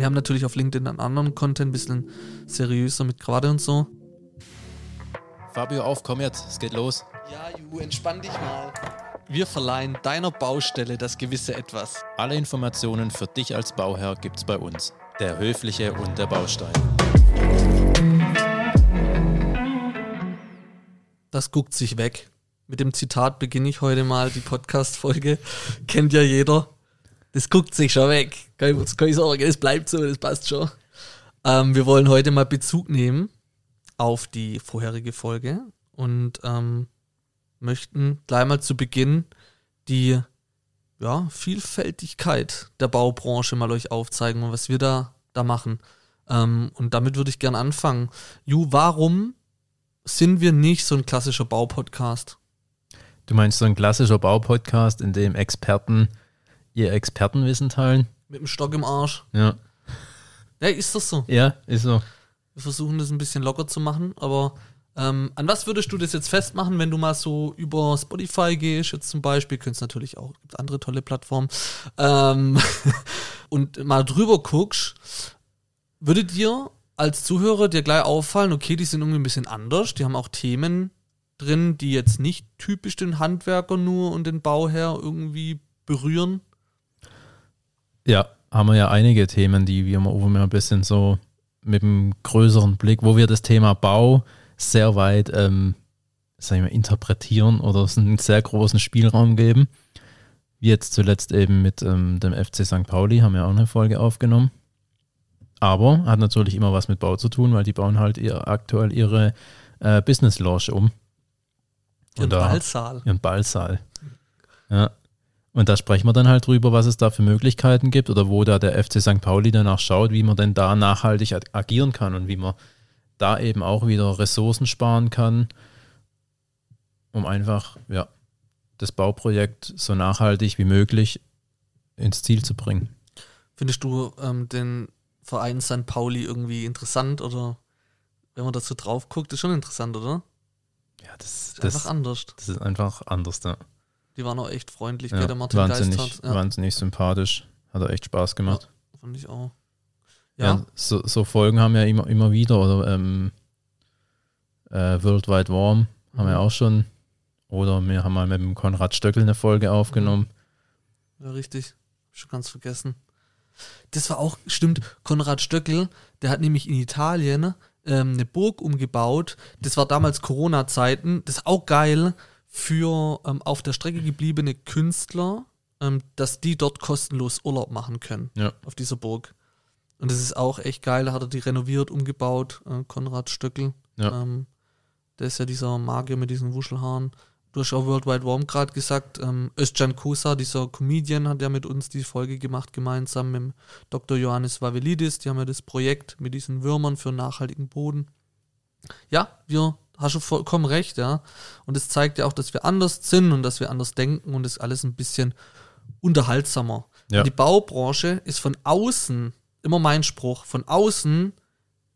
Wir haben natürlich auf LinkedIn einen anderen Content, ein bisschen seriöser mit Krawatte und so. Fabio, auf, komm jetzt, es geht los. Ja, Ju, entspann dich mal. Wir verleihen deiner Baustelle das gewisse Etwas. Alle Informationen für dich als Bauherr gibt's bei uns. Der Höfliche und der Baustein. Das guckt sich weg. Mit dem Zitat beginne ich heute mal die Podcast-Folge. Kennt ja jeder. Das guckt sich schon weg. Kann ich, kann ich sagen, das bleibt so, das passt schon. Ähm, wir wollen heute mal Bezug nehmen auf die vorherige Folge und ähm, möchten gleich mal zu Beginn die ja, Vielfältigkeit der Baubranche mal euch aufzeigen und was wir da, da machen. Ähm, und damit würde ich gern anfangen. Ju, warum sind wir nicht so ein klassischer Baupodcast? Du meinst so ein klassischer Baupodcast, in dem Experten ihr Expertenwissen teilen? Mit dem Stock im Arsch. Ja. Ja, ist das so? Ja, ist so. Wir versuchen das ein bisschen locker zu machen, aber ähm, an was würdest du das jetzt festmachen, wenn du mal so über Spotify gehst, jetzt zum Beispiel, könntest natürlich auch, gibt andere tolle Plattformen, ähm, und mal drüber guckst, würde dir als Zuhörer dir gleich auffallen, okay, die sind irgendwie ein bisschen anders, die haben auch Themen drin, die jetzt nicht typisch den Handwerker nur und den Bauherr irgendwie berühren? Ja, haben wir ja einige Themen, die wir, wo wir ein bisschen so mit einem größeren Blick, wo wir das Thema Bau sehr weit ähm, sag ich mal, interpretieren oder es einen sehr großen Spielraum geben. Wie jetzt zuletzt eben mit ähm, dem FC St. Pauli haben wir auch eine Folge aufgenommen. Aber hat natürlich immer was mit Bau zu tun, weil die bauen halt ihr, aktuell ihre äh, Business Lounge um. Ihren da- Ballsaal. Ihren Ballsaal. Ja. Und da sprechen wir dann halt drüber, was es da für Möglichkeiten gibt oder wo da der FC St. Pauli danach schaut, wie man denn da nachhaltig ag- agieren kann und wie man da eben auch wieder Ressourcen sparen kann, um einfach, ja, das Bauprojekt so nachhaltig wie möglich ins Ziel zu bringen. Findest du ähm, den Verein St. Pauli irgendwie interessant oder wenn man da so drauf guckt, ist schon interessant, oder? Ja, das, Ist einfach anders. das ist einfach anders da. Die waren auch echt freundlich, Ja, der Martin wahnsinnig, Geist hat. Ja, wahnsinnig sympathisch. Hat er echt Spaß gemacht. fand ich auch. Ja, Ja, so, so Folgen haben ja immer, immer wieder, oder ähm, äh, Worldwide Warm haben wir Mhm. auch schon. Oder wir haben mal mit dem Konrad Stöckel eine Folge aufgenommen. ja, richtig. Schon ganz vergessen. Das war auch, stimmt, Konrad Stöckel, der hat nämlich in Italien ähm, eine Burg umgebaut. Das war damals Corona-Zeiten. Das ist auch geil für ähm, auf der Strecke gebliebene Künstler, ähm, dass die dort kostenlos Urlaub machen können. Ja. Auf dieser Burg. Und das ist auch echt geil. Da hat er die renoviert, umgebaut, äh, Konrad Stöckel. Ja. Ähm, der ist ja dieser Magier mit diesen Wuschelhaaren. Du hast auch Worldwide Warm gerade gesagt. Ähm, Özcan Kosa, dieser Comedian, hat ja mit uns die Folge gemacht, gemeinsam mit Dr. Johannes Vavelidis. Die haben ja das Projekt mit diesen Würmern für nachhaltigen Boden. Ja, wir hast du vollkommen recht, ja. Und es zeigt ja auch, dass wir anders sind und dass wir anders denken und das alles ein bisschen unterhaltsamer. Ja. Die Baubranche ist von außen, immer mein Spruch, von außen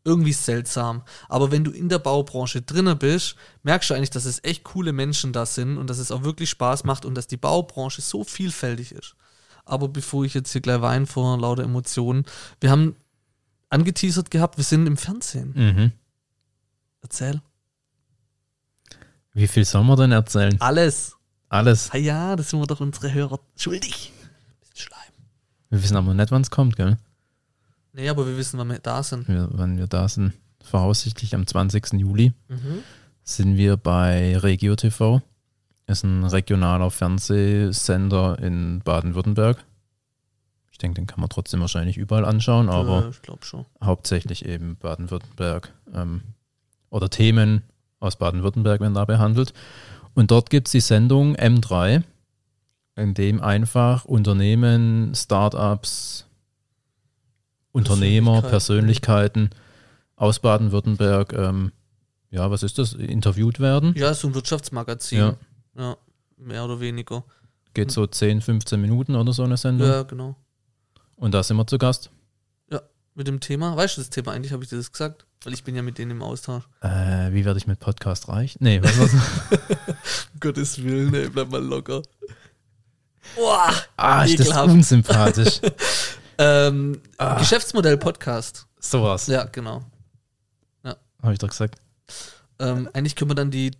irgendwie seltsam. Aber wenn du in der Baubranche drinne bist, merkst du eigentlich, dass es echt coole Menschen da sind und dass es auch wirklich Spaß macht und dass die Baubranche so vielfältig ist. Aber bevor ich jetzt hier gleich weine vor lauter Emotionen, wir haben angeteasert gehabt, wir sind im Fernsehen. Mhm. Erzähl. Wie viel soll man denn erzählen? Alles. Alles. Ah ja, das sind wir doch unsere Hörer schuldig. Bisschen Schleim. Wir wissen aber nicht, wann es kommt, gell? Nee, aber wir wissen, wann wir da sind. Wir, wann wir da sind. Voraussichtlich am 20. Juli Mhm. sind wir bei Regio TV. Ist ein regionaler Fernsehsender in Baden-Württemberg. Ich denke, den kann man trotzdem wahrscheinlich überall anschauen, aber schon. hauptsächlich eben Baden-Württemberg ähm, oder Themen aus Baden-Württemberg werden da behandelt. Und dort gibt es die Sendung M3, in dem einfach Unternehmen, Startups, Unternehmer, Persönlichkeiten. Aus Baden-Württemberg, ähm, ja, was ist das, interviewt werden. Ja, so ein Wirtschaftsmagazin. Ja. Ja. mehr oder weniger. Geht so 10, 15 Minuten oder so eine Sendung. Ja, genau. Und da sind wir zu Gast. Mit dem Thema, weißt du das Thema eigentlich, habe ich dir das gesagt? Weil ich bin ja mit denen im Austausch. Äh, wie werde ich mit Podcast reich? Nee, was war's? Gottes Willen, ey, bleib mal locker. Boah, ah, ist das unsympathisch. Ähm, Ah. Geschäftsmodell-Podcast. Sowas. Ja, genau. Habe ich doch gesagt. Ähm, eigentlich können wir dann die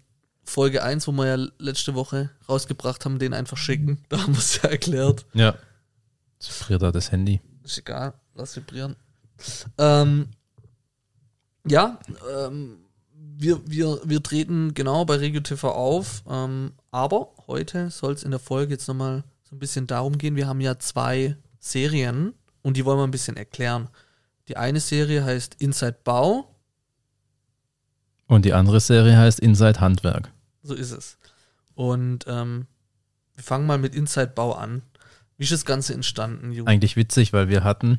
Folge 1, wo wir ja letzte Woche rausgebracht haben, den einfach schicken. Da haben wir es ja erklärt. Ja. Jetzt vibriert da das Handy. Ist egal, lass vibrieren. Ähm, ja, ähm, wir, wir, wir treten genau bei Regio TV auf, ähm, aber heute soll es in der Folge jetzt nochmal so ein bisschen darum gehen. Wir haben ja zwei Serien und die wollen wir ein bisschen erklären. Die eine Serie heißt Inside Bau, Und die andere Serie heißt Inside Handwerk. so ist es. Und ähm, wir fangen mal mit Inside Bau an. Wie ist das Ganze entstanden, Junge? Eigentlich witzig, weil wir hatten,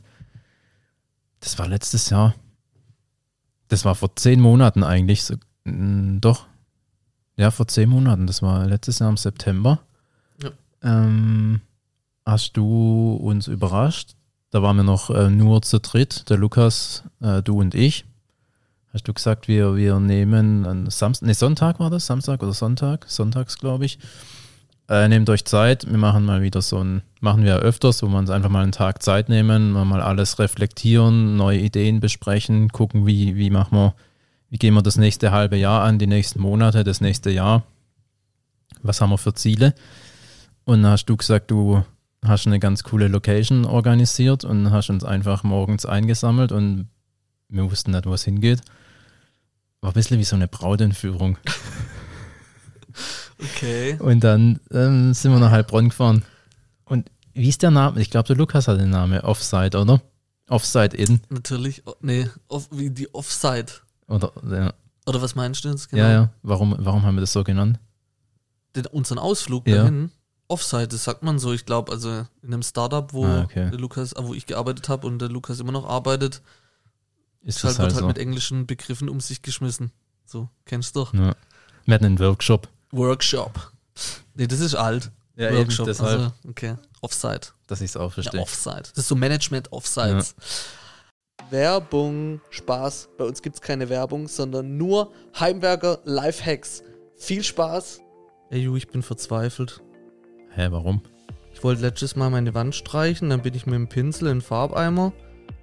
das war letztes Jahr, das war vor zehn Monaten eigentlich, so, mm, doch, ja, vor zehn Monaten, das war letztes Jahr im September. Ja. Ähm, hast du uns überrascht? Da waren wir noch äh, nur zu dritt, der Lukas, äh, du und ich. Hast du gesagt, wir, wir nehmen an Samstag, nee, Sonntag war das, Samstag oder Sonntag, sonntags glaube ich. Äh, nehmt euch Zeit, wir machen mal wieder so ein, machen wir ja öfters, wo wir uns einfach mal einen Tag Zeit nehmen, mal, alles reflektieren, neue Ideen besprechen, gucken, wie, wie machen wir, wie gehen wir das nächste halbe Jahr an, die nächsten Monate, das nächste Jahr. Was haben wir für Ziele? Und dann hast du gesagt, du hast eine ganz coole Location organisiert und hast uns einfach morgens eingesammelt und wir wussten nicht, wo es hingeht. War ein bisschen wie so eine Brautentführung. Okay. Und dann ähm, sind wir nach Heilbronn gefahren. Und wie ist der Name? Ich glaube, der Lukas hat den Namen. Offside, oder? Offside in. Natürlich, nee, off, wie die Offside. Oder, ja, Oder was meinst du jetzt genau? ja, ja. Warum, warum haben wir das so genannt? Den, unseren Ausflug Ja. dahin. Offside, das sagt man so, ich glaube, also in einem Startup, wo Ah, okay. der Lukas, wo ich gearbeitet habe und der Lukas immer noch arbeitet, Ist halt, das wird halt halt so? mit englischen Begriffen um sich geschmissen. So, kennst du doch. Ja. Wir hatten einen Workshop. Workshop. Nee, das ist alt. Ja, Workshop. eben, deshalb, Also, okay. Offside. dass ich es auch Ja, verstehe. Offside. Das ist so Management Offsides. Werbung, Spaß. Bei uns gibt es keine Werbung, sondern nur Heimwerker Lifehacks. Viel Spaß. Ey, Ju, ich bin verzweifelt. Hä, warum? Ich wollte letztes Mal meine Wand streichen, dann bin ich mit dem Pinsel in den Farbeimer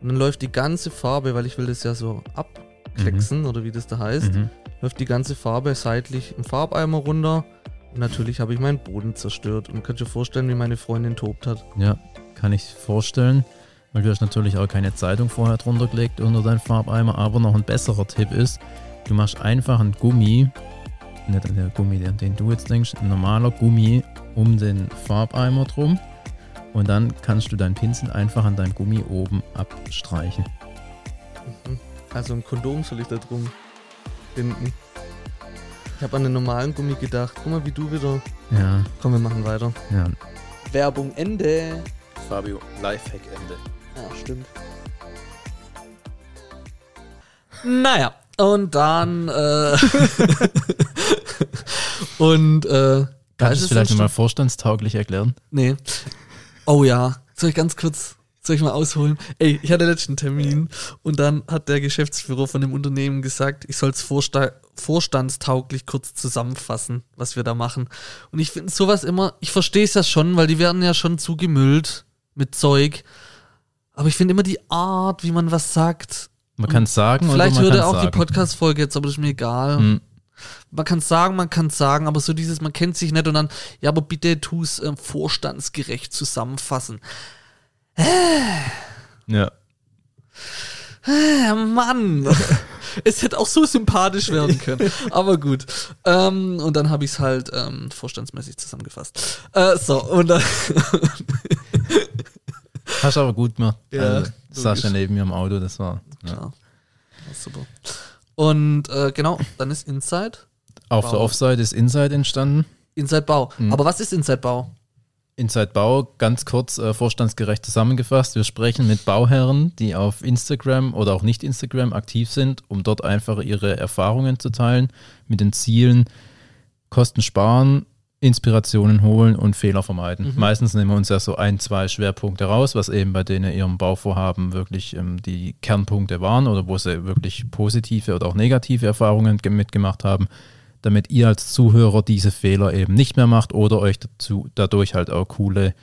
und dann läuft die ganze Farbe, weil ich will das ja so abklecksen oder wie das da heißt, Mhm. Läuft die ganze Farbe seitlich im Farbeimer runter und natürlich habe ich meinen Boden zerstört und kannst dir vorstellen, wie meine Freundin tobt hat. Ja, kann ich vorstellen. Weil du hast natürlich auch keine Zeitung vorher drunter gelegt unter deinen Farbeimer. Aber noch ein besserer Tipp ist, du machst einfach einen Gummi, nicht der Gummi, den, den du jetzt denkst, ein normaler Gummi um den Farbeimer drum. Und dann kannst du deinen Pinsel einfach an deinem Gummi oben abstreichen. Mhm. Also ein Kondom soll ich da drum binden. Ich habe an den normalen Gummi gedacht. Guck mal, wie du wieder. Ja, Komm, wir machen weiter. ja. Werbung Ende. Fabio, Lifehack Ende. Ja, stimmt. Naja, und dann äh, und äh, Kannst du es vielleicht nochmal vorstandstauglich erklären? Nee. Oh ja. Soll ich ganz kurz, soll ich mal ausholen? Ey, ich hatte letzten Termin und dann hat der Geschäftsführer von dem Unternehmen gesagt, ich soll es vorsta vorstandstauglich kurz zusammenfassen, was wir da machen. Und ich finde sowas immer, ich verstehe es ja schon, weil die werden ja schon zugemüllt mit Zeug. Aber ich finde immer die Art, wie man was sagt. Man kann es sagen Vielleicht oder man würde auch die sagen. Podcast-Folge jetzt, aber das ist mir egal. Hm. Man kann sagen, man kann sagen, aber so dieses, man kennt sich nicht und dann, ja, aber bitte tu es äh, vorstandsgerecht zusammenfassen. Ja. Äh, Mann! es hätte auch so sympathisch werden können. Aber gut. Ähm, und dann habe ich es halt ähm, vorstandsmäßig zusammengefasst. Äh, so, und dann. Hast aber gut gemacht. Ja, also, logisch. neben mir im Auto, das war. Ja. Klar. Super. Und äh, genau, dann ist Inside. Auf Bau. der Offside ist Inside entstanden. Inside Bau. Mhm. Aber was ist Inside Bau? Inside Bau, ganz kurz äh, vorstandsgerecht zusammengefasst. Wir sprechen mit Bauherren, die auf Instagram oder auch nicht Instagram aktiv sind, um dort einfach ihre Erfahrungen zu teilen, mit den Zielen Kosten sparen, Inspirationen holen und Fehler vermeiden. Mhm. Meistens nehmen wir uns ja so ein, zwei Schwerpunkte raus, was eben bei denen ihrem Bauvorhaben wirklich ähm, die Kernpunkte waren oder wo sie wirklich positive oder auch negative Erfahrungen ge- mitgemacht haben, damit ihr als Zuhörer diese Fehler eben nicht mehr macht oder euch dazu, dadurch halt auch coole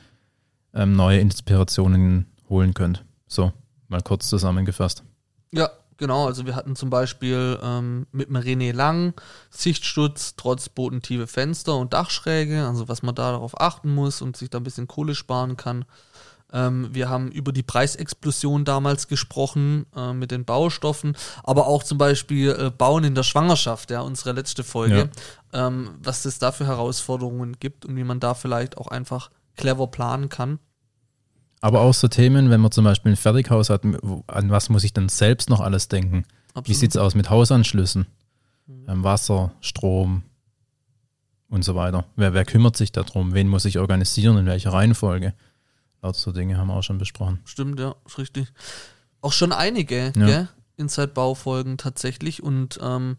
ähm, neue Inspirationen holen könnt. So, mal kurz zusammengefasst. Ja, genau. Also wir hatten zum Beispiel ähm, mit dem René Lang Sichtschutz trotz bodentiefe Fenster und Dachschräge, also was man da darauf achten muss und sich da ein bisschen Kohle sparen kann. Ähm, wir haben über die Preisexplosion damals gesprochen äh, mit den Baustoffen, aber auch zum Beispiel äh, Bauen in der Schwangerschaft, ja, unsere letzte Folge, ähm, was es da für Herausforderungen gibt und wie man da vielleicht auch einfach clever planen kann. Aber auch so Themen, wenn man zum Beispiel ein Fertighaus hat, an was muss ich dann selbst noch alles denken? Wie Absolut. sieht es aus mit Hausanschlüssen? Ähm, Wasser, Strom und so weiter. Wer, wer kümmert sich darum? Wen muss ich organisieren? In welcher Reihenfolge? Lauter so Dinge haben wir auch schon besprochen. Stimmt, ja, ist richtig. Auch schon einige, Ja. gell? Inside-Bau-Folgen tatsächlich. Und ähm,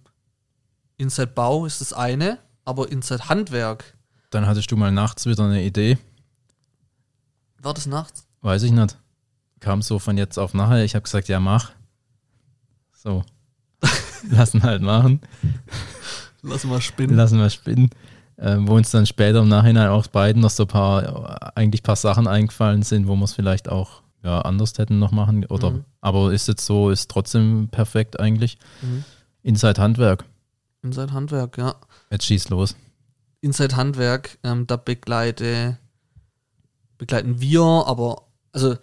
Inside-Bau ist das eine, aber Inside-Handwerk, Dann hattest du mal nachts wieder eine Idee, war das nachts? weiß ich nicht. Kam so von jetzt auf nachher. Ich habe gesagt, ja, mach. So. Lassen halt machen. Lass mal spinnen. Lassen wir spinnen. Ähm, wo uns dann später im Nachhinein auch beiden noch so ein paar, eigentlich paar Sachen eingefallen sind, wo wir es vielleicht auch ja, anders hätten noch machen. Oder, Mhm. Aber ist jetzt so, ist trotzdem perfekt eigentlich. Mhm. Inside Handwerk. Inside-Handwerk, ja. Jetzt schieß los. Inside-Handwerk, ähm, da begleite, begleiten wir, aber also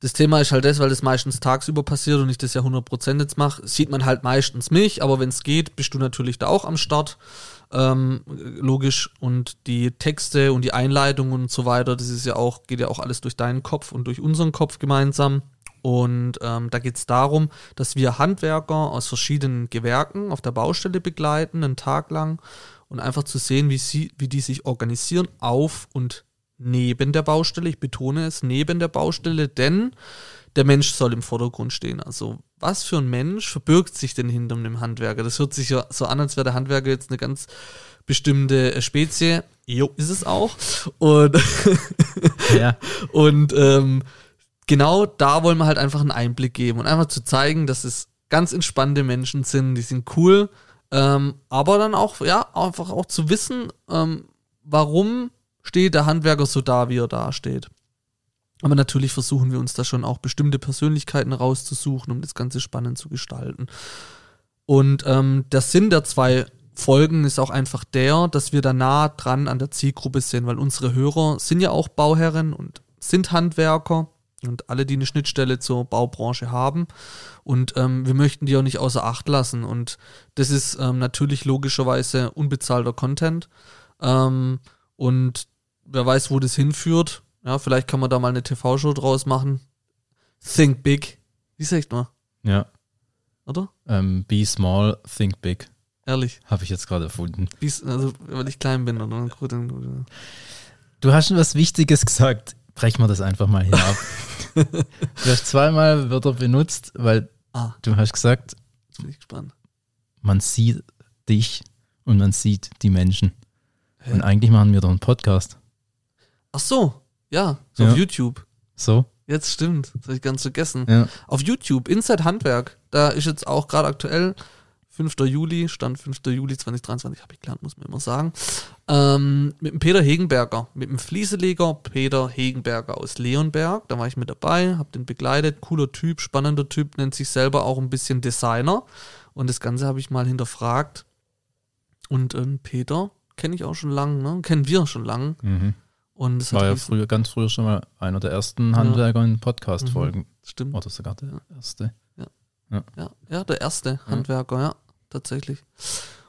das Thema ist halt das, weil das meistens tagsüber passiert und ich das ja 100% jetzt mache, sieht man halt meistens mich, aber wenn es geht, bist du natürlich da auch am Start. Ähm, logisch. Und die Texte und die Einleitungen und so weiter, das ist ja auch, geht ja auch alles durch deinen Kopf und durch unseren Kopf gemeinsam. Und ähm, da geht es darum, dass wir Handwerker aus verschiedenen Gewerken auf der Baustelle begleiten, einen Tag lang, und einfach zu sehen, wie, sie, wie die sich organisieren auf und neben der Baustelle. Ich betone es, neben der Baustelle, denn der Mensch soll im Vordergrund stehen. Also was für ein Mensch verbirgt sich denn hinter einem Handwerker? Das hört sich ja so an, als wäre der Handwerker jetzt eine ganz bestimmte äh, Spezie. Jo, ist es auch. Und Ja. und ähm, genau da wollen wir halt einfach einen Einblick geben und einfach zu zeigen, dass es ganz entspannte Menschen sind, die sind cool, ähm, aber dann auch, ja, einfach auch zu wissen, ähm, warum steht der Handwerker so da, wie er da steht. Aber natürlich versuchen wir uns da schon auch bestimmte Persönlichkeiten rauszusuchen, um das Ganze spannend zu gestalten. Und ähm, der Sinn der zwei Folgen ist auch einfach der, dass wir da nah dran an der Zielgruppe sind, weil unsere Hörer sind ja auch Bauherren und sind Handwerker und alle, die eine Schnittstelle zur Baubranche haben. Und ähm, wir möchten die auch nicht außer Acht lassen. Und das ist ähm, natürlich logischerweise unbezahlter Content. Ähm, und wer weiß, wo das hinführt. Ja, vielleicht kann man da mal eine TV-Show draus machen. Think big. Wie sagt man, Ja. oder? Ähm, be small, think big. Ehrlich. Habe ich jetzt gerade erfunden. Also, weil ich klein bin, oder? Gut, dann, gut, ja. Du hast schon was Wichtiges gesagt. Brechen wir das einfach mal hier ab. du hast zweimal Wörter benutzt, weil Ah, du hast gesagt, jetzt bin ich gespannt. man sieht dich und man sieht die Menschen. Hä? Und eigentlich machen wir doch einen Podcast. Ach so, ja, so Ja. auf YouTube. So? Jetzt stimmt, das habe ich ganz vergessen. Ja. Auf YouTube, Inside Handwerk, da ist jetzt auch gerade aktuell 5. Juli, Stand 5. Juli 2023, habe ich gelernt, muss man immer sagen, ähm, mit dem Peter Hegenberger, mit dem Flieseleger Peter Hegenberger aus Leonberg, da war ich mit dabei, habe den begleitet, cooler Typ, spannender Typ, nennt sich selber auch ein bisschen Designer und das Ganze habe ich mal hinterfragt und ähm, Peter kenne ich auch schon lange, ne? kennen wir schon lange Mhm. Und das War ja früher, ganz früher schon mal einer der ersten Handwerker in Podcast-Folgen. stimmt. Oder sogar der erste. Ja, ja, der erste Handwerker, ja, tatsächlich.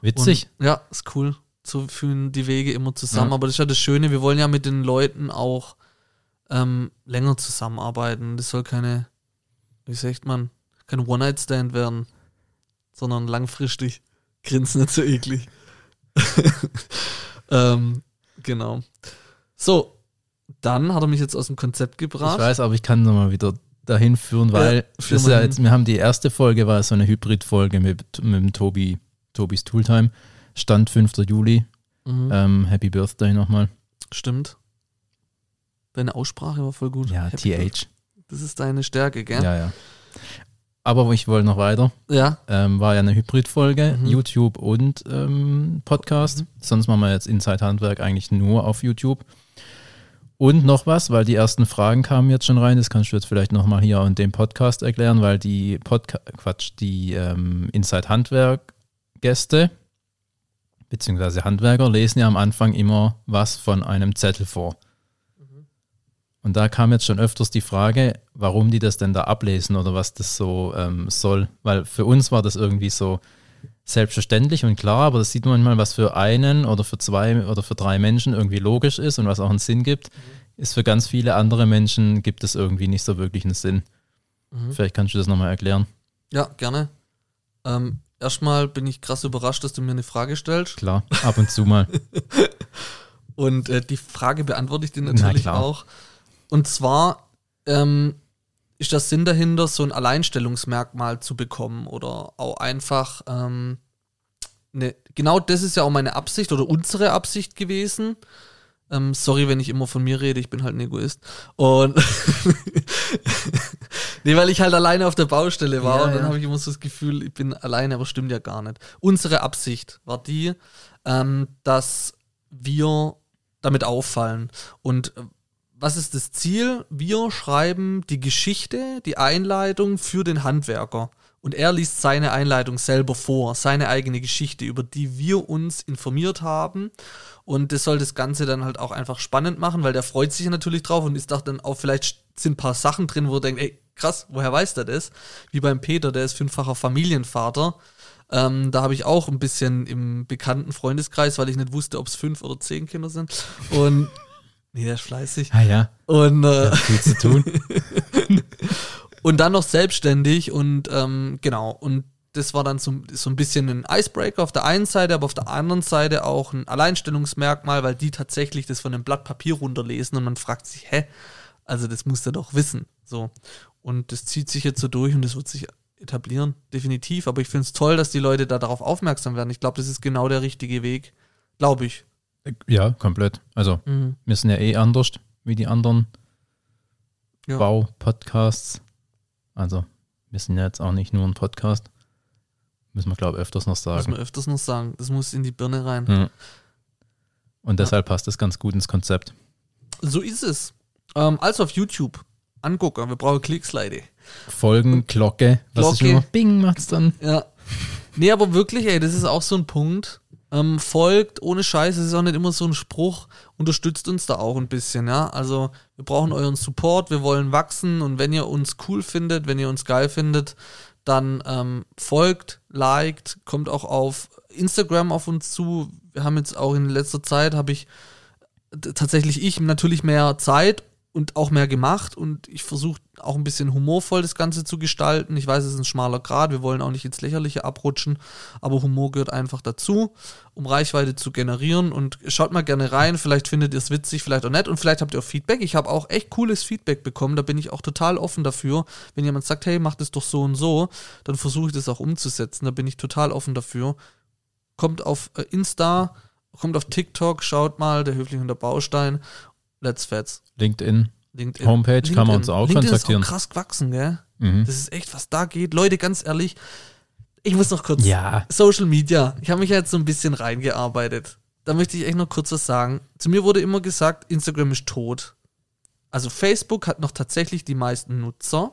Witzig. Und, ja, ist cool. So führen die Wege immer zusammen. Ja. Aber das ist ja das Schöne, wir wollen ja mit den Leuten auch ähm, länger zusammenarbeiten. Das soll keine, wie sagt man, kein One-Night-Stand werden, sondern langfristig. Grinsen nicht so eklig. ähm, genau. So, dann hat er mich jetzt aus dem Konzept gebracht. Ich weiß, aber ich kann nochmal wieder dahin führen, weil Ja, ja jetzt, wir haben die erste Folge, war so eine Hybrid-Folge mit, mit dem Tobi, Tobis Tooltime. Stand 5. Juli. Mhm. Ähm, Happy Birthday nochmal. Stimmt. Deine Aussprache war voll gut. Ja, Happy Birthday. TH. Das ist deine Stärke, gell? Ja, ja. Aber ich wollte noch weiter. Ja. Ähm, war ja eine Hybrid-Folge, Mhm. YouTube und ähm, Podcast. Sonst machen wir jetzt Inside Handwerk eigentlich nur auf YouTube. Und noch was, weil die ersten Fragen kamen jetzt schon rein, das kannst du jetzt vielleicht nochmal hier in dem Podcast erklären, weil die Podca Quatsch, die ähm, Inside Handwerk Gäste beziehungsweise Handwerker lesen ja am Anfang immer was von einem Zettel vor. Und da kam jetzt schon öfters die Frage, warum die das denn da ablesen oder was das so ähm, soll. Weil für uns war das irgendwie so selbstverständlich und klar, aber das sieht man manchmal, was für einen oder für zwei oder für drei Menschen irgendwie logisch ist und was auch einen Sinn gibt, ist für ganz viele andere Menschen gibt es irgendwie nicht so wirklich einen Sinn. Mhm. Vielleicht kannst du das nochmal erklären. Ja, gerne. Ähm, erstmal bin ich krass überrascht, dass du mir eine Frage stellst. Klar, ab und zu mal. und äh, die Frage beantworte ich dir natürlich auch. Und zwar ähm, ist der Sinn dahinter, so ein Alleinstellungsmerkmal zu bekommen oder auch einfach, ähm, ne, genau das ist ja auch meine Absicht oder unsere Absicht gewesen. Ähm, sorry, wenn ich immer von mir rede, ich bin halt ein Egoist. Und nee, weil ich halt alleine auf der Baustelle war ja, und dann ja. habe ich immer so das Gefühl, ich bin alleine, aber stimmt ja gar nicht. Unsere Absicht war die, ähm, dass wir damit auffallen. Und äh, was ist das Ziel? Wir schreiben die Geschichte, die Einleitung für den Handwerker. Und er liest seine Einleitung selber vor, seine eigene Geschichte, über die wir uns informiert haben. Und das soll das Ganze dann halt auch einfach spannend machen, weil der freut sich natürlich drauf und ist dann auch, vielleicht sind ein paar Sachen drin, wo er denkt, ey, krass, woher weiß der das? Wie beim Peter, der ist fünffacher Familienvater. Ähm, da habe ich auch ein bisschen im bekannten Freundeskreis, weil ich nicht wusste, ob es fünf oder zehn Kinder sind. Und Nee, der ist fleißig. Ah ja. Und äh, viel zu tun. und dann noch selbstständig und ähm, genau. Und das war dann so, so ein bisschen ein Icebreaker auf der einen Seite, aber auf der anderen Seite auch ein Alleinstellungsmerkmal, weil die tatsächlich das von einem Blatt Papier runterlesen und man fragt sich, hä? Also das muss er doch wissen. So. Und das zieht sich jetzt so durch und das wird sich etablieren, definitiv. Aber ich finde es toll, dass die Leute da darauf aufmerksam werden. Ich glaube, das ist genau der richtige Weg. Glaube ich. Ja, komplett. Also, mhm. wir sind ja eh anders wie die anderen ja. Bau-Podcasts. Also, wir sind ja jetzt auch nicht nur ein Podcast. Müssen wir, glaube ich, öfters noch sagen. Müssen wir öfters noch sagen. Das muss in die Birne rein. Mhm. Und deshalb ja. passt das ganz gut ins Konzept. So ist es. Ähm, also auf YouTube. Angucken, wir brauchen Klicks, Leute. Folgen, Glocke. Was Glocke. ist immer? Bing macht's dann. Ja. Nee, aber wirklich, ey, das ist auch so ein Punkt ähm, folgt, ohne Scheiß, es ist auch nicht immer so ein Spruch, unterstützt uns da auch ein bisschen, ja. Also wir brauchen euren Support, wir wollen wachsen und wenn ihr uns cool findet, wenn ihr uns geil findet, dann ähm, folgt, liked, kommt auch auf Instagram auf uns zu. Wir haben jetzt auch in letzter Zeit, habe ich tatsächlich ich natürlich mehr Zeit und auch mehr gemacht und ich versuche auch ein bisschen humorvoll das Ganze zu gestalten. Ich weiß, es ist ein schmaler Grad, wir wollen auch nicht ins Lächerliche abrutschen, aber Humor gehört einfach dazu, um Reichweite zu generieren und schaut mal gerne rein, vielleicht findet ihr es witzig, vielleicht auch nett und vielleicht habt ihr auch Feedback. Ich habe auch echt cooles Feedback bekommen, da bin ich auch total offen dafür. Wenn jemand sagt, hey, macht es doch so und so, dann versuche ich das auch umzusetzen, da bin ich total offen dafür. Kommt auf äh, Insta, kommt auf TikTok, schaut mal, der Höfling und der Baustein Let's Fets. LinkedIn. LinkedIn. Homepage LinkedIn. kann man uns auch LinkedIn kontaktieren. Ist auch krass gewachsen, gell? Mhm. Das ist echt, was da geht. Leute, ganz ehrlich, ich muss noch kurz. Ja. Social Media. Ich habe mich ja jetzt so ein bisschen reingearbeitet. Da möchte ich echt noch kurz was sagen. Zu mir wurde immer gesagt, Instagram ist tot. Also Facebook hat noch tatsächlich die meisten Nutzer,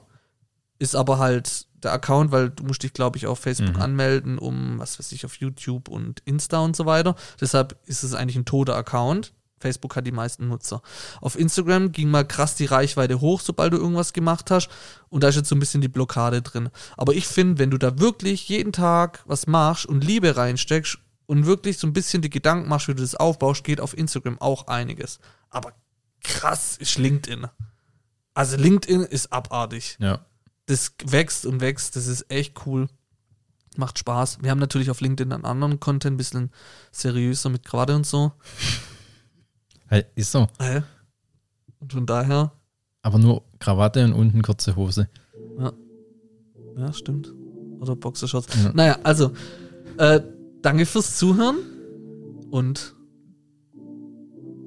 ist aber halt der Account, weil du musst dich, glaube ich, auf Facebook mhm. anmelden, um, was weiß ich, auf YouTube und Insta und so weiter. Deshalb ist es eigentlich ein toter Account. Facebook hat die meisten Nutzer. Auf Instagram ging mal krass die Reichweite hoch, sobald du irgendwas gemacht hast. Und da ist jetzt so ein bisschen die Blockade drin. Aber ich finde, wenn du da wirklich jeden Tag was machst und Liebe reinsteckst und wirklich so ein bisschen die Gedanken machst, wie du das aufbaust, geht auf Instagram auch einiges. Aber krass ist LinkedIn. Also LinkedIn ist abartig. Ja. Das wächst und wächst. Das ist echt cool. Macht Spaß. Wir haben natürlich auf LinkedIn einen anderen Content, ein bisschen seriöser mit Krawatte und so. Hey, ist so. Hey. Und von daher. Aber nur Krawatte und unten kurze Hose. Ja. Ja, stimmt. Oder Boxershorts. Ja. Naja, also, äh, danke fürs Zuhören und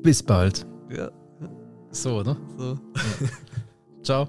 bis bald. Ja. So, oder? So. Ja. Ciao.